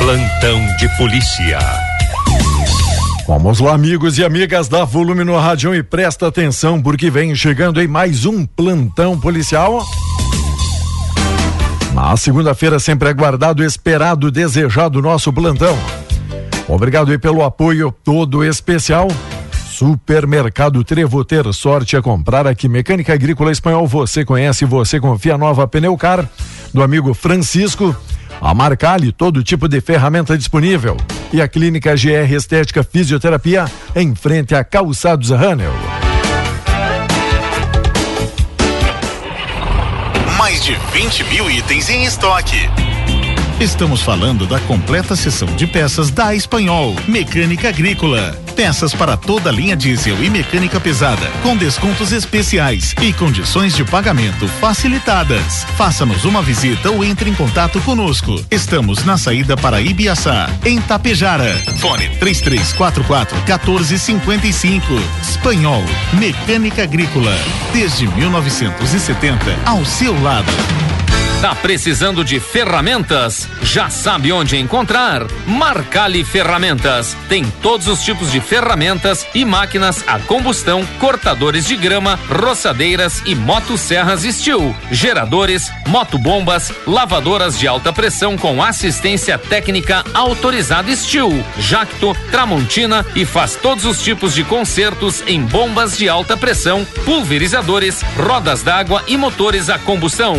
Plantão de polícia. Vamos lá, amigos e amigas da Volume no Rádio e presta atenção porque vem chegando em mais um plantão policial. Na segunda-feira, sempre aguardado, esperado, desejado nosso plantão. Obrigado aí pelo apoio todo especial. Supermercado Trevo ter sorte a comprar aqui. Mecânica Agrícola Espanhol, você conhece, você confia. Nova Pneucar, do amigo Francisco. A Marcali, todo tipo de ferramenta disponível. E a Clínica GR Estética Fisioterapia, em frente a Calçados Ranel. Mais de 20 mil itens em estoque Estamos falando da completa seção de peças da Espanhol, Mecânica Agrícola. Peças para toda a linha diesel e mecânica pesada, com descontos especiais e condições de pagamento facilitadas. Faça-nos uma visita ou entre em contato conosco. Estamos na saída para Ibiaçá, em Tapejara. Fone 3344 1455. Espanhol, Mecânica Agrícola. Desde 1970, ao seu lado. Tá precisando de ferramentas? Já sabe onde encontrar? Marcali Ferramentas. Tem todos os tipos de ferramentas e máquinas a combustão, cortadores de grama, roçadeiras e motosserras Steel, geradores, motobombas, lavadoras de alta pressão com assistência técnica autorizada Steel, Jacto, Tramontina e faz todos os tipos de consertos em bombas de alta pressão, pulverizadores, rodas d'água e motores a combustão.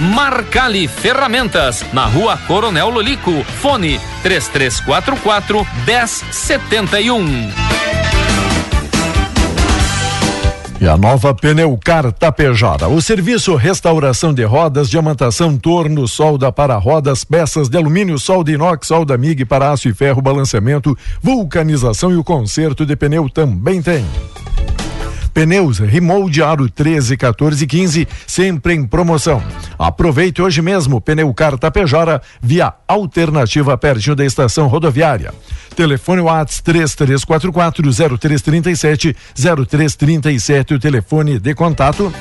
Marcali Ferramentas, na rua Coronel Lolico. Fone 3344 1071. E a nova Pneucar Tapejara. O serviço restauração de rodas, diamantação, torno, solda para rodas, peças de alumínio, solda inox, solda MIG para aço e ferro, balanceamento, vulcanização e o conserto de pneu também tem. Pneus Remold Aro 13, 14 e 15, sempre em promoção. Aproveite hoje mesmo Pneu Car Tapejara via alternativa pertinho da estação rodoviária. Telefone Whats 3344 0337 0337 o telefone de contato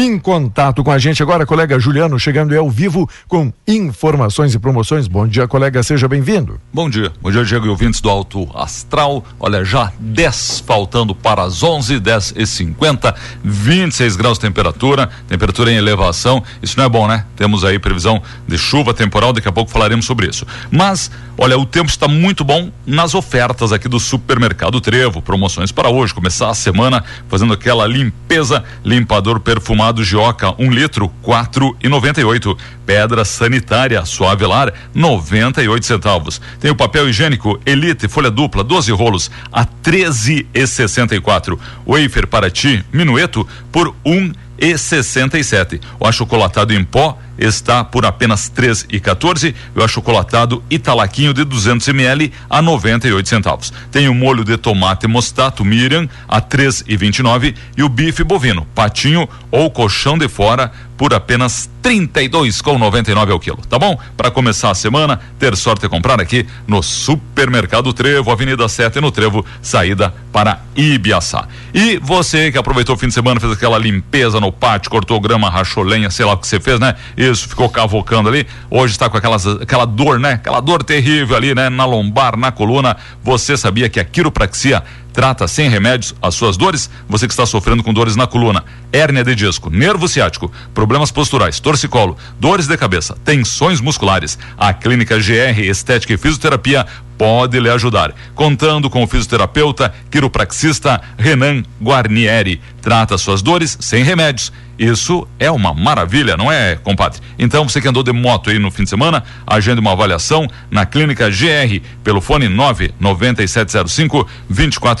em contato com a gente agora, colega Juliano, chegando ao vivo com informações e promoções. Bom dia, colega, seja bem-vindo. Bom dia, bom dia, Diego e ouvintes do Alto Astral. Olha, já 10 faltando para as 11, 10 e 50, 26 graus de temperatura, temperatura em elevação. Isso não é bom, né? Temos aí previsão de chuva temporal, daqui a pouco falaremos sobre isso. Mas, olha, o tempo está muito bom nas ofertas aqui do Supermercado Trevo. Promoções para hoje, começar a semana fazendo aquela limpeza, limpador perfumado Gramado Gioca, um litro, quatro e noventa e oito. Pedra sanitária Suavelar, noventa e oito centavos. Tem o papel higiênico Elite folha dupla, 12 rolos, a treze e sessenta e quatro. Wafer para ti, minueto, por um e sessenta e sete. O achocolatado em pó está por apenas três e 14 e o achocolatado Italaquinho de 200 ml a 98 centavos. Tem o molho de tomate mostato Miriam a três e 29 e o bife bovino patinho ou colchão de fora por apenas 32 com 99 ao quilo, tá bom? Para começar a semana, ter sorte de comprar aqui no Supermercado Trevo, Avenida 7 no Trevo, saída para Ibiaçá. E você que aproveitou o fim de semana, fez aquela limpeza no pátio, cortou grama, rachou lenha, sei lá o que você fez, né? Isso, ficou cavocando ali. Hoje está com aquelas, aquela dor, né? Aquela dor terrível ali, né? Na lombar, na coluna. Você sabia que a quiropraxia trata sem remédios as suas dores? Você que está sofrendo com dores na coluna, hérnia de disco, nervo ciático, problemas posturais, torcicolo, dores de cabeça, tensões musculares, a Clínica GR Estética e Fisioterapia pode lhe ajudar. Contando com o fisioterapeuta quiropraxista Renan Guarnieri. Trata suas dores sem remédios. Isso é uma maravilha, não é, compadre? Então, você que andou de moto aí no fim de semana, agende uma avaliação na Clínica GR pelo fone 99705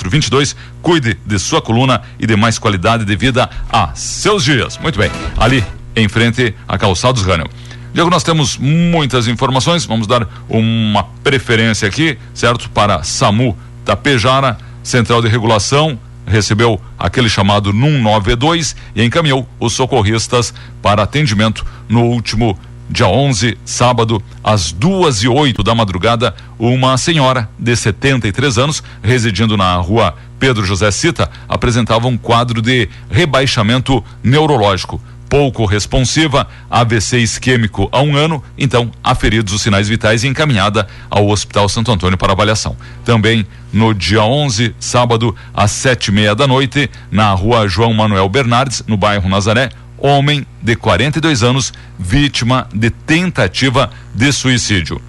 2422. Cuide de sua coluna e de mais qualidade de vida a seus dias. Muito bem. Ali em frente a Calçados Rânio. Diego, nós temos muitas informações, vamos dar uma preferência aqui, certo? Para SAMU Tapejara, Central de Regulação, recebeu aquele chamado NUM 92 e encaminhou os socorristas para atendimento no último dia 11, sábado, às duas e oito da madrugada, uma senhora de 73 anos, residindo na rua Pedro José Cita, apresentava um quadro de rebaixamento neurológico pouco responsiva, AVC isquêmico há um ano, então aferidos os sinais vitais e encaminhada ao Hospital Santo Antônio para avaliação. Também no dia 11, sábado, às sete e meia da noite, na rua João Manuel Bernardes, no bairro Nazaré, homem de 42 anos, vítima de tentativa de suicídio.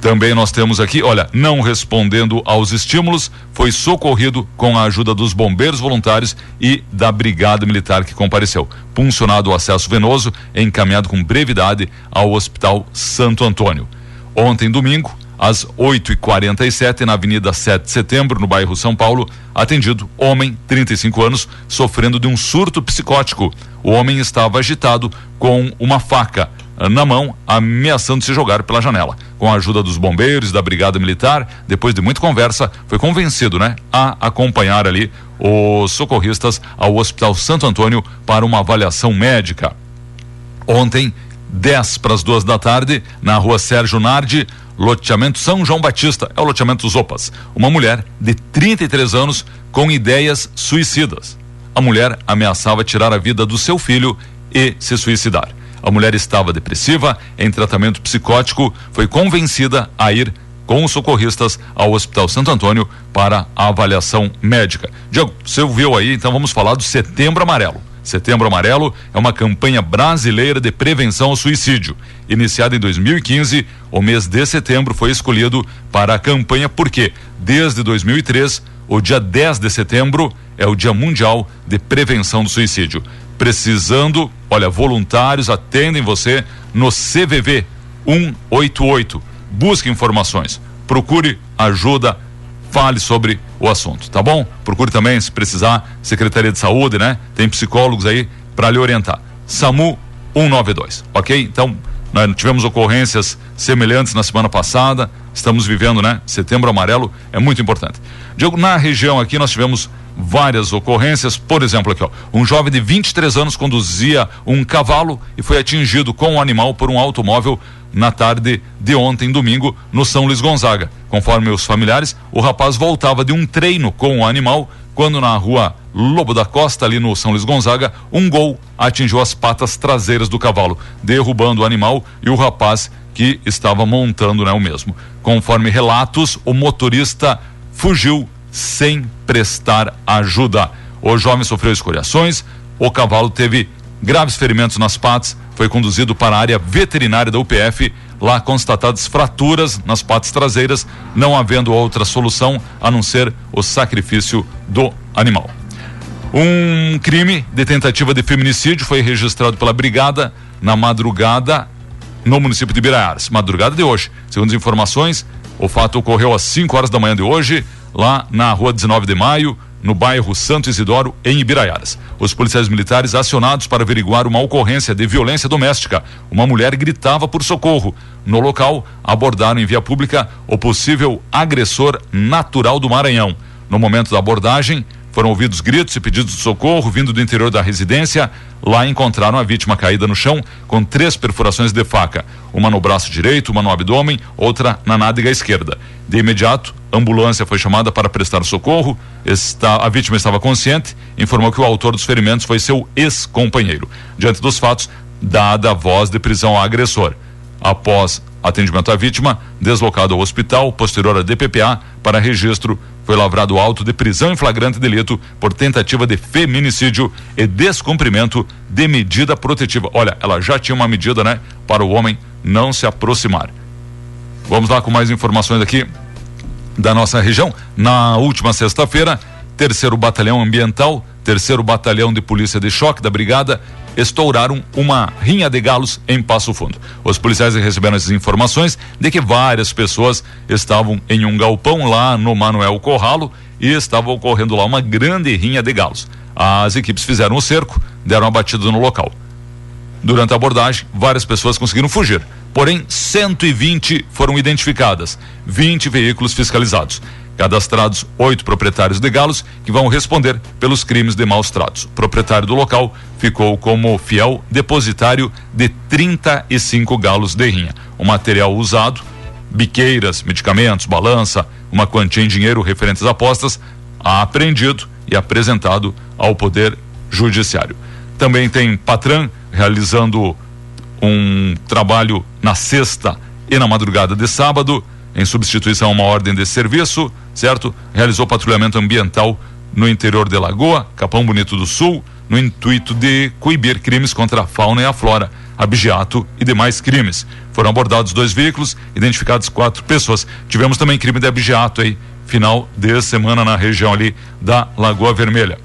Também nós temos aqui, olha, não respondendo aos estímulos, foi socorrido com a ajuda dos bombeiros voluntários e da brigada militar que compareceu. Puncionado o acesso venoso, encaminhado com brevidade ao Hospital Santo Antônio. Ontem, domingo, às 8h47, na Avenida 7 de Setembro, no bairro São Paulo, atendido homem, 35 anos, sofrendo de um surto psicótico. O homem estava agitado com uma faca na mão, ameaçando se jogar pela janela. Com a ajuda dos bombeiros, da Brigada Militar, depois de muita conversa, foi convencido, né, a acompanhar ali os socorristas ao Hospital Santo Antônio para uma avaliação médica. Ontem, 10 para as duas da tarde, na rua Sérgio Nardi, loteamento São João Batista, é o loteamento Zopas. Uma mulher de 33 anos com ideias suicidas. A mulher ameaçava tirar a vida do seu filho e se suicidar. A mulher estava depressiva, em tratamento psicótico, foi convencida a ir com os socorristas ao Hospital Santo Antônio para avaliação médica. Diego, você ouviu aí, então vamos falar do Setembro Amarelo. Setembro Amarelo é uma campanha brasileira de prevenção ao suicídio. Iniciada em 2015, o mês de setembro foi escolhido para a campanha porque, desde 2003, o dia 10 de setembro é o Dia Mundial de Prevenção do Suicídio precisando, olha, voluntários atendem você no CVV 188. Busque informações, procure ajuda, fale sobre o assunto, tá bom? Procure também, se precisar, Secretaria de Saúde, né? Tem psicólogos aí para lhe orientar. SAMU 192, ok? Então, nós tivemos ocorrências semelhantes na semana passada, estamos vivendo, né? Setembro Amarelo é muito importante. Diego, na região aqui nós tivemos várias ocorrências. Por exemplo, aqui, ó, um jovem de 23 anos conduzia um cavalo e foi atingido com o um animal por um automóvel na tarde de ontem, domingo, no São Luís Gonzaga. Conforme os familiares, o rapaz voltava de um treino com o animal quando na rua Lobo da Costa, ali no São Luís Gonzaga, um gol atingiu as patas traseiras do cavalo, derrubando o animal e o rapaz que estava montando né, o mesmo. Conforme relatos, o motorista fugiu sem prestar ajuda. O jovem sofreu escoriações, o cavalo teve graves ferimentos nas patas, foi conduzido para a área veterinária da UPF, lá constatadas fraturas nas patas traseiras, não havendo outra solução a não ser o sacrifício do animal. Um crime de tentativa de feminicídio foi registrado pela brigada na madrugada no município de Biraiaras, madrugada de hoje. Segundo as informações, o fato ocorreu às 5 horas da manhã de hoje lá na rua 19 de maio, no bairro Santo Isidoro, em Ibiraiaras. Os policiais militares acionados para averiguar uma ocorrência de violência doméstica. Uma mulher gritava por socorro. No local, abordaram em via pública o possível agressor natural do Maranhão. No momento da abordagem, foram ouvidos gritos e pedidos de socorro vindo do interior da residência. Lá encontraram a vítima caída no chão com três perfurações de faca, uma no braço direito, uma no abdômen, outra na nádega esquerda. De imediato, a ambulância foi chamada para prestar socorro. Está, a vítima estava consciente, informou que o autor dos ferimentos foi seu ex-companheiro. Diante dos fatos, dada a voz de prisão ao agressor. Após atendimento à vítima, deslocado ao hospital, posterior a DPPA, para registro, foi lavrado auto de prisão em flagrante delito por tentativa de feminicídio e descumprimento de medida protetiva. Olha, ela já tinha uma medida, né, para o homem não se aproximar. Vamos lá com mais informações aqui da nossa região. Na última sexta-feira, terceiro batalhão ambiental, terceiro batalhão de polícia de choque da brigada estouraram uma rinha de galos em Passo Fundo. Os policiais receberam essas informações de que várias pessoas estavam em um galpão lá no Manuel Corralo e estava ocorrendo lá uma grande rinha de galos. As equipes fizeram o cerco, deram a batida no local. Durante a abordagem, várias pessoas conseguiram fugir. Porém, 120 foram identificadas, 20 veículos fiscalizados cadastrados oito proprietários de galos que vão responder pelos crimes de maus tratos. O proprietário do local ficou como fiel depositário de 35 galos de rinha. O material usado, biqueiras, medicamentos, balança, uma quantia em dinheiro referentes às apostas, apreendido e apresentado ao Poder Judiciário. Também tem Patran realizando um trabalho na sexta e na madrugada de sábado, em substituição a uma ordem de serviço, certo? Realizou patrulhamento ambiental no interior de Lagoa, Capão Bonito do Sul, no intuito de coibir crimes contra a fauna e a flora, abigeato e demais crimes. Foram abordados dois veículos, identificados quatro pessoas. Tivemos também crime de abigeato aí, final de semana na região ali da Lagoa Vermelha.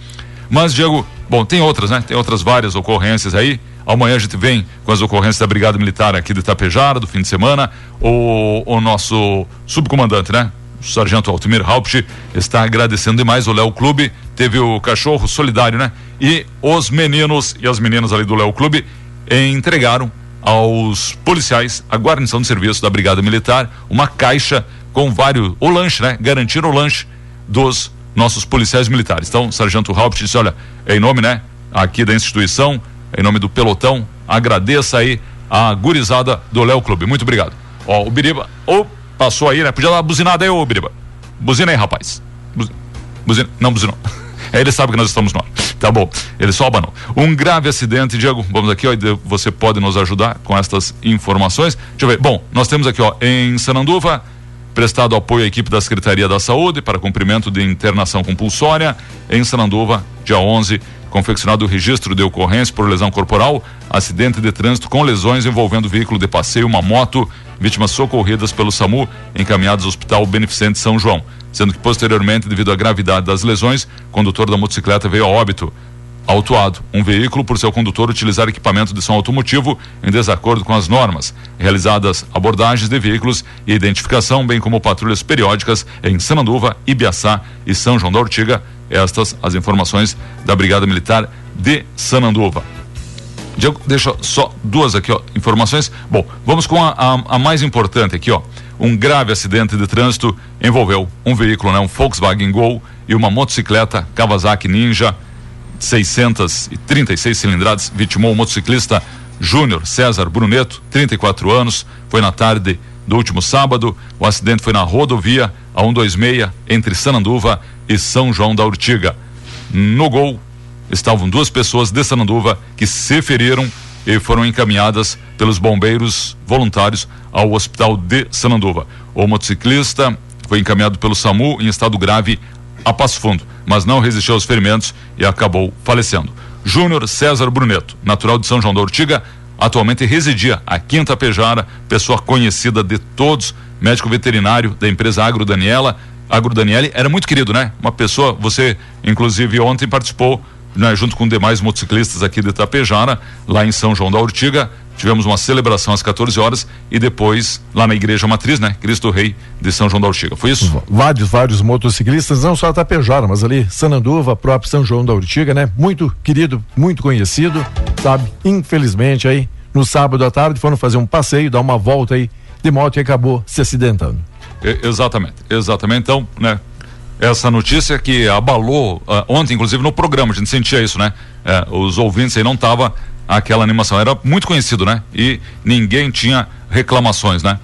Mas, Diego, bom, tem outras, né? Tem outras várias ocorrências aí. Amanhã a gente vem com as ocorrências da Brigada Militar aqui de Itapejara, do fim de semana. O, o nosso subcomandante, né? O Sargento Altimir Haupt está agradecendo demais o Léo Clube. Teve o cachorro solidário, né? E os meninos e as meninas ali do Léo Clube entregaram aos policiais, a guarnição de serviço da Brigada Militar, uma caixa com vários, o lanche, né? Garantiram o lanche dos nossos policiais militares. Então, Sargento Haupt disse: olha, em nome, né, aqui da instituição, em nome do pelotão, agradeça aí a gurizada do Léo Clube. Muito obrigado. Ó, o Biriba, ou passou aí, né? Podia dar uma buzinada aí, ô Biriba. Buzina aí, rapaz. Buzina, não buzinou. Ele sabe que nós estamos no ar. Tá bom. Ele só abanou. Um grave acidente, Diego. Vamos aqui, ó. Você pode nos ajudar com estas informações. Deixa eu ver. Bom, nós temos aqui, ó, em Sananduva, prestado apoio à equipe da Secretaria da Saúde para cumprimento de internação compulsória. Em Sananduva, dia 11, confeccionado o registro de ocorrência por lesão corporal, acidente de trânsito com lesões envolvendo veículo de passeio, uma moto, vítimas socorridas pelo SAMU, encaminhados ao Hospital Beneficente São João sendo que posteriormente, devido à gravidade das lesões, condutor da motocicleta veio a óbito. Autuado, um veículo por seu condutor utilizar equipamento de som automotivo em desacordo com as normas. Realizadas abordagens de veículos e identificação, bem como patrulhas periódicas em Sananduva, Ibiaçá e São João da Ortiga. Estas as informações da Brigada Militar de Sananduva. Diego, deixa só duas aqui, ó, informações. Bom, vamos com a, a, a mais importante aqui, ó um grave acidente de trânsito envolveu um veículo, né, um Volkswagen Gol e uma motocicleta Kawasaki Ninja 636 cilindradas, vitimou o motociclista Júnior César Bruneto, 34 anos, foi na tarde do último sábado. O acidente foi na rodovia a 126 entre Sananduva e São João da Urtiga. No Gol estavam duas pessoas de Sananduva que se feriram e foram encaminhadas pelos bombeiros voluntários ao hospital de Sananduva. O motociclista foi encaminhado pelo SAMU em estado grave a Passo Fundo, mas não resistiu aos ferimentos e acabou falecendo. Júnior César Bruneto, natural de São João da Ortiga, atualmente residia aqui em Tapejara, pessoa conhecida de todos, médico veterinário da empresa Agro Daniela. Agro Daniele era muito querido, né? Uma pessoa, você inclusive ontem participou né, junto com demais motociclistas aqui de Itapejara, lá em São João da Ortiga. Tivemos uma celebração às 14 horas e depois lá na Igreja Matriz, né? Cristo Rei de São João da Ortiga. Foi isso? Vários, vários motociclistas, não só Itapejara, mas ali Sananduva, próprio São João da Ortiga, né? Muito querido, muito conhecido, sabe? Infelizmente aí, no sábado à tarde foram fazer um passeio, dar uma volta aí de moto e acabou se acidentando. exatamente, exatamente. Então, né? Essa notícia que abalou uh, ontem, inclusive no programa, a gente sentia isso, né? Uh, os ouvintes aí não tava aquela animação, era muito conhecido, né? E ninguém tinha reclamações, né?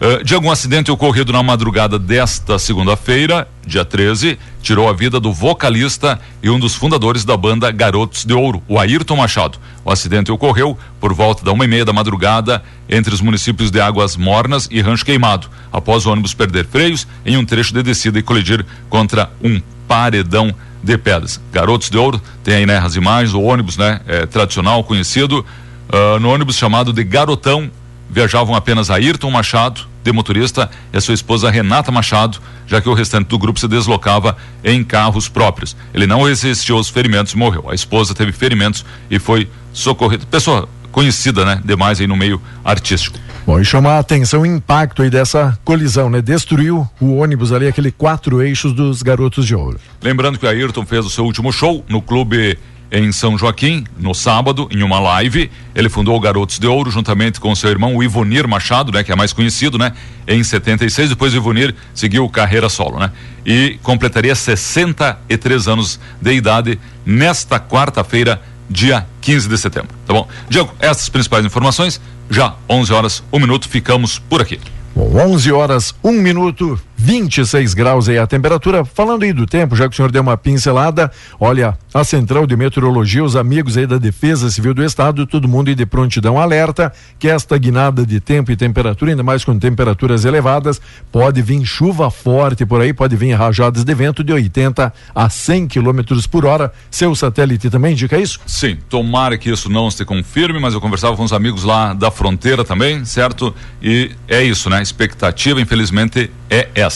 Uh, de algum acidente ocorrido na madrugada desta segunda-feira, dia 13, tirou a vida do vocalista e um dos fundadores da banda Garotos de Ouro, o Ayrton Machado. O acidente ocorreu por volta da uma e meia da madrugada entre os municípios de Águas Mornas e Rancho Queimado, após o ônibus perder freios em um trecho de descida e colidir contra um paredão de pedras. Garotos de Ouro, tem aí né, as imagens, o ônibus né, é, tradicional, conhecido, uh, no ônibus chamado de Garotão, viajavam apenas Ayrton Machado, de motorista, e a sua esposa Renata Machado, já que o restante do grupo se deslocava em carros próprios. Ele não resistiu aos ferimentos e morreu. A esposa teve ferimentos e foi socorrida. Pessoa conhecida, né? Demais aí no meio artístico. Bom, e chamar a atenção o impacto aí dessa colisão, né? Destruiu o ônibus ali, aquele quatro eixos dos Garotos de Ouro. Lembrando que o Ayrton fez o seu último show no clube em São Joaquim, no sábado, em uma live. Ele fundou o Garotos de Ouro juntamente com seu irmão o Ivonir Machado, né, que é mais conhecido, né, em 76. Depois o Ivonir seguiu carreira solo, né? E completaria 63 anos de idade nesta quarta-feira, dia 15 de setembro. Tá bom? Diego, essas principais informações, já 11 horas, um minuto, ficamos por aqui. Bom, 11 horas, 1 minuto, 26 graus aí a temperatura. Falando aí do tempo, já que o senhor deu uma pincelada, olha, a Central de Meteorologia, os amigos aí da Defesa Civil do Estado, todo mundo aí de prontidão alerta que esta guinada de tempo e temperatura, ainda mais com temperaturas elevadas, pode vir chuva forte por aí, pode vir rajadas de vento de 80 a 100 quilômetros por hora. Seu satélite também indica isso? Sim, tomara que isso não se confirme, mas eu conversava com os amigos lá da fronteira também, certo? E é isso, né? expectativa, infelizmente, é essa.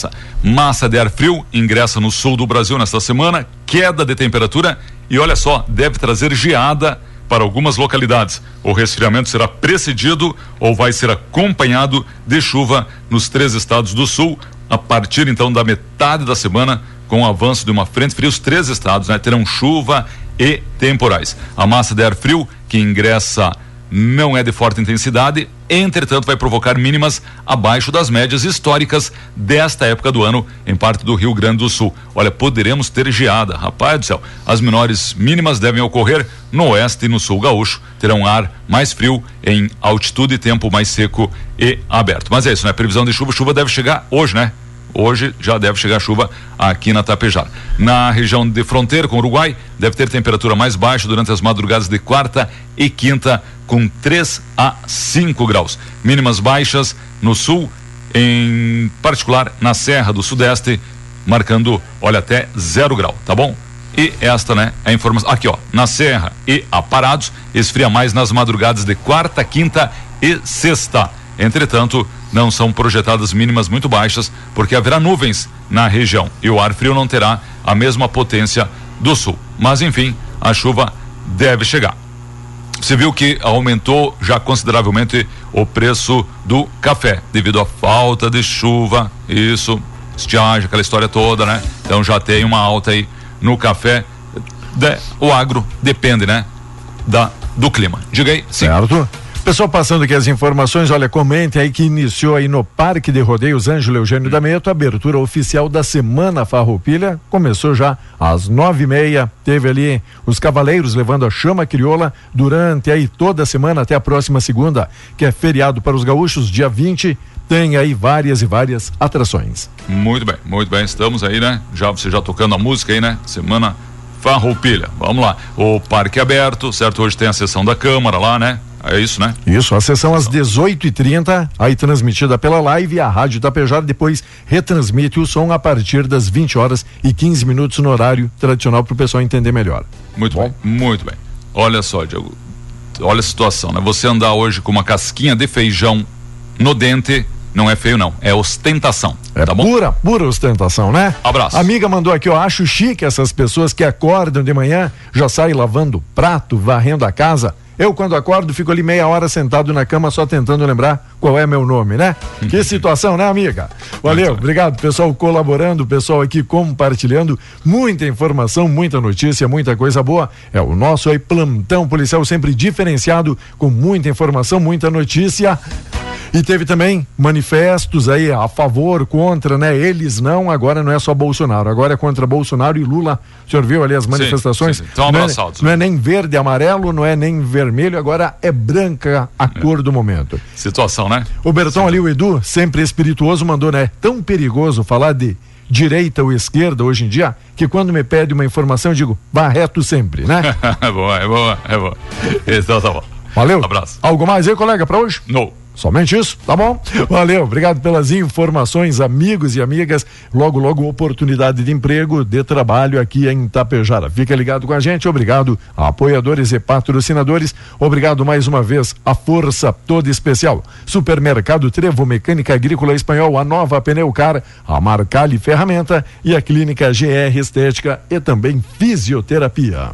Massa de ar frio ingressa no sul do Brasil nesta semana, queda de temperatura e olha só, deve trazer geada para algumas localidades. O resfriamento será precedido ou vai ser acompanhado de chuva nos três estados do sul, a partir então da metade da semana, com o avanço de uma frente fria, os três estados né, terão chuva e temporais. A massa de ar frio que ingressa não é de forte intensidade, entretanto vai provocar mínimas abaixo das médias históricas desta época do ano em parte do Rio Grande do Sul. Olha, poderemos ter geada, rapaz do céu. As menores mínimas devem ocorrer no oeste e no sul gaúcho. Terão ar mais frio em altitude e tempo mais seco e aberto. Mas é isso, né? Previsão de chuva, chuva deve chegar hoje, né? Hoje já deve chegar chuva aqui na Tapejara. Na região de fronteira com o Uruguai, deve ter temperatura mais baixa durante as madrugadas de quarta e quinta, com 3 a 5 graus. Mínimas baixas no sul, em particular na Serra do Sudeste, marcando, olha, até zero grau, tá bom? E esta, né, é a informação. Aqui, ó, na Serra e Aparados, esfria mais nas madrugadas de quarta, quinta e sexta. Entretanto, não são projetadas mínimas muito baixas, porque haverá nuvens na região e o ar frio não terá a mesma potência do sul. Mas enfim, a chuva deve chegar. Você viu que aumentou já consideravelmente o preço do café devido à falta de chuva, isso, estiagem, aquela história toda, né? Então já tem uma alta aí no café. De, o agro depende, né? Da, do clima. Diga aí, sim. Certo. Pessoal passando aqui as informações, olha, comente aí que iniciou aí no Parque de Rodeios Ângelo Eugênio da Meto, a abertura oficial da Semana Farroupilha, começou já às nove e meia, teve ali os cavaleiros levando a chama crioula durante aí toda a semana até a próxima segunda, que é feriado para os gaúchos, dia 20, tem aí várias e várias atrações. Muito bem, muito bem, estamos aí, né? Já você já tocando a música aí, né? Semana Farroupilha. Vamos lá. O parque aberto, certo? Hoje tem a sessão da Câmara lá, né? É isso, né? Isso, a sessão às 18h30, aí transmitida pela live, a Rádio Tapejara depois retransmite o som a partir das 20 horas e 15 minutos no horário tradicional para o pessoal entender melhor. Muito Bom. bem, muito bem. Olha só, Diego, olha a situação, né? Você andar hoje com uma casquinha de feijão no dente não é feio, não. É ostentação. É tá pura, pura ostentação, né? Abraço. A amiga mandou aqui, eu acho chique essas pessoas que acordam de manhã, já saem lavando prato, varrendo a casa. Eu, quando acordo, fico ali meia hora sentado na cama só tentando lembrar qual é meu nome, né? que situação, né, amiga? Valeu, obrigado, pessoal colaborando, pessoal aqui compartilhando muita informação, muita notícia, muita coisa boa. É o nosso aí plantão policial sempre diferenciado, com muita informação, muita notícia. E teve também manifestos aí a favor, contra, né? Eles não, agora não é só Bolsonaro, agora é contra Bolsonaro e Lula. O senhor viu ali as manifestações? Sim, sim, abraçados. Não é, não é nem verde e amarelo, não é nem vermelho, agora é branca a é. cor do momento. Situação, né? O Bertão ali, o Edu, sempre espirituoso, mandou, né? Tão perigoso falar de direita ou esquerda hoje em dia, que quando me pede uma informação eu digo, vá reto sempre, né? é boa, é boa, é boa. Então tá bom. Valeu. abraço. Algo mais aí, colega, para hoje? Não. Somente isso, tá bom? Valeu, obrigado pelas informações, amigos e amigas. Logo, logo, oportunidade de emprego, de trabalho aqui em Tapejara. Fica ligado com a gente, obrigado a apoiadores e patrocinadores. Obrigado mais uma vez a força toda especial. Supermercado Trevo Mecânica Agrícola Espanhol, a nova Pneucar, a Marcali Ferramenta e a Clínica GR Estética e também Fisioterapia.